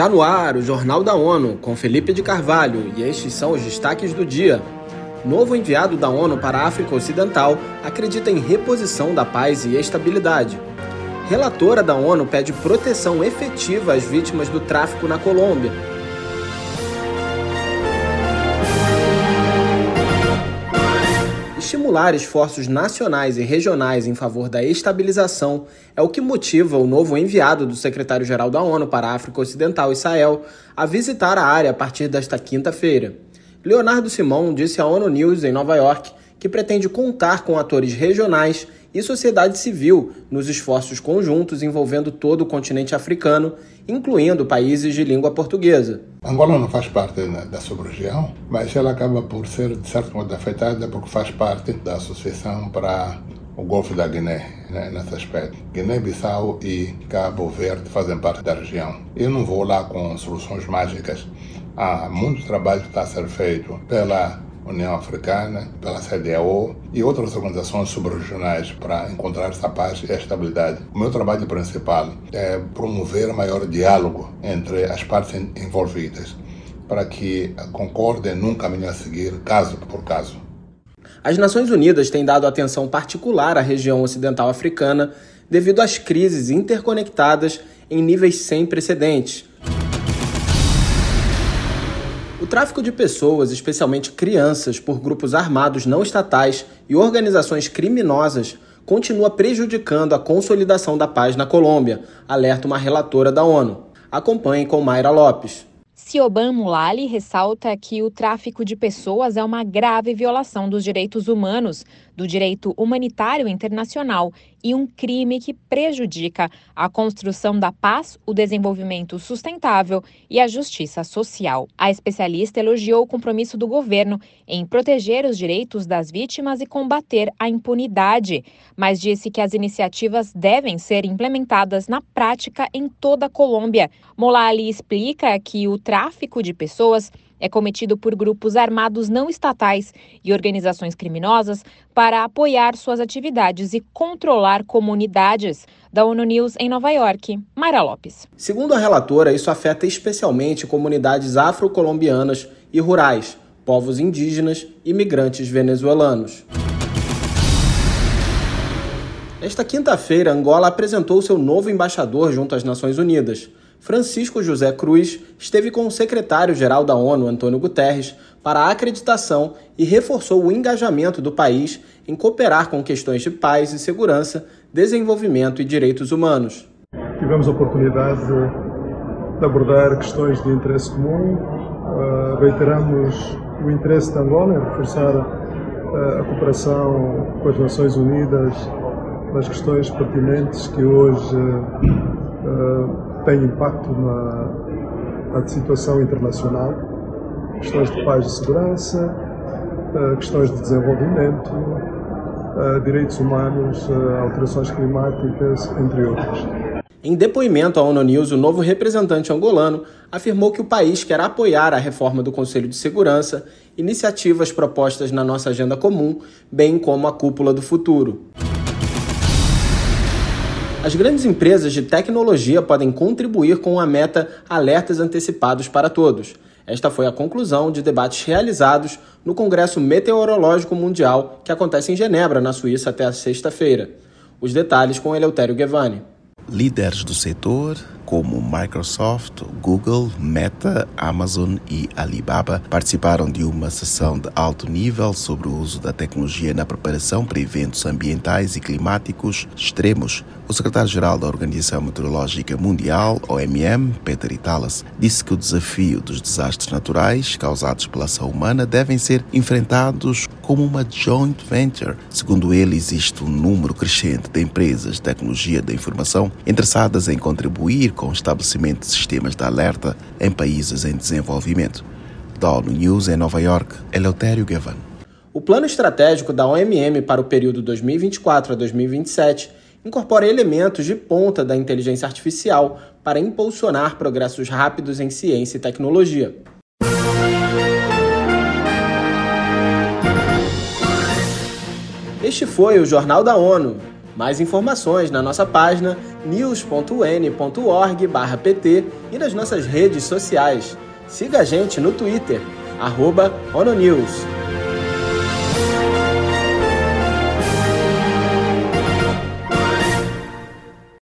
Está no ar o Jornal da ONU com Felipe de Carvalho e estes são os destaques do dia. Novo enviado da ONU para a África Ocidental acredita em reposição da paz e estabilidade. Relatora da ONU pede proteção efetiva às vítimas do tráfico na Colômbia. Estimular esforços nacionais e regionais em favor da estabilização é o que motiva o novo enviado do secretário-geral da ONU para a África Ocidental Sahel a visitar a área a partir desta quinta-feira. Leonardo Simão disse à ONU News em Nova York que pretende contar com atores regionais e sociedade civil nos esforços conjuntos envolvendo todo o continente africano, incluindo países de língua portuguesa. Angola não faz parte da sub-região, mas ela acaba por ser, de certo modo, afetada porque faz parte da Associação para o Golfo da Guiné, né, nesse aspecto. Guiné-Bissau e Cabo Verde fazem parte da região. Eu não vou lá com soluções mágicas. Há muito trabalho que está a ser feito pela União Africana, pela CDAO e outras organizações subregionais para encontrar essa paz e a estabilidade. O meu trabalho principal é promover maior diálogo entre as partes envolvidas para que concordem num caminho a seguir, caso por caso. As Nações Unidas têm dado atenção particular à região ocidental africana devido às crises interconectadas em níveis sem precedentes tráfico de pessoas, especialmente crianças, por grupos armados não estatais e organizações criminosas continua prejudicando a consolidação da paz na Colômbia, alerta uma relatora da ONU. Acompanhe com Mayra Lopes. Sioban Mulali ressalta que o tráfico de pessoas é uma grave violação dos direitos humanos, do direito humanitário internacional e um crime que prejudica a construção da paz, o desenvolvimento sustentável e a justiça social. A especialista elogiou o compromisso do governo em proteger os direitos das vítimas e combater a impunidade, mas disse que as iniciativas devem ser implementadas na prática em toda a Colômbia. Molali explica que o tráfico de pessoas é cometido por grupos armados não estatais e organizações criminosas para apoiar suas atividades e controlar comunidades. Da ONU News em Nova York, Mayra Lopes. Segundo a relatora, isso afeta especialmente comunidades afro-colombianas e rurais, povos indígenas e migrantes venezuelanos. Nesta quinta-feira, Angola apresentou seu novo embaixador junto às Nações Unidas. Francisco José Cruz esteve com o secretário-geral da ONU, Antônio Guterres, para a acreditação e reforçou o engajamento do país em cooperar com questões de paz e segurança, desenvolvimento e direitos humanos. Tivemos a oportunidade de abordar questões de interesse comum, uh, reiteramos o interesse da Angola em reforçar uh, a cooperação com as Nações Unidas nas questões pertinentes que hoje tem impacto na, na situação internacional, questões de paz e segurança, eh, questões de desenvolvimento, eh, direitos humanos, eh, alterações climáticas, entre outras. Em depoimento à ONU News, o novo representante angolano afirmou que o país quer apoiar a reforma do Conselho de Segurança, iniciativas propostas na nossa agenda comum, bem como a cúpula do futuro. As grandes empresas de tecnologia podem contribuir com a meta Alertas Antecipados para Todos. Esta foi a conclusão de debates realizados no Congresso Meteorológico Mundial, que acontece em Genebra, na Suíça, até a sexta-feira. Os detalhes com Eleutério Guevani. Líderes do setor, como Microsoft, Google, Meta, Amazon e Alibaba, participaram de uma sessão de alto nível sobre o uso da tecnologia na preparação para eventos ambientais e climáticos extremos. O secretário-geral da Organização Meteorológica Mundial, OMM, Peter Italas, disse que o desafio dos desastres naturais causados pela ação humana devem ser enfrentados como uma joint venture. Segundo ele, existe um número crescente de empresas de tecnologia da informação interessadas em contribuir com o estabelecimento de sistemas de alerta em países em desenvolvimento. Da ONU News em Nova York, Eleutério Gavan. O plano estratégico da OMM para o período 2024 a 2027 incorpora elementos de ponta da inteligência artificial para impulsionar progressos rápidos em ciência e tecnologia. Este foi o Jornal da ONU. Mais informações na nossa página news.un.org/pt e nas nossas redes sociais. Siga a gente no Twitter, ONONews.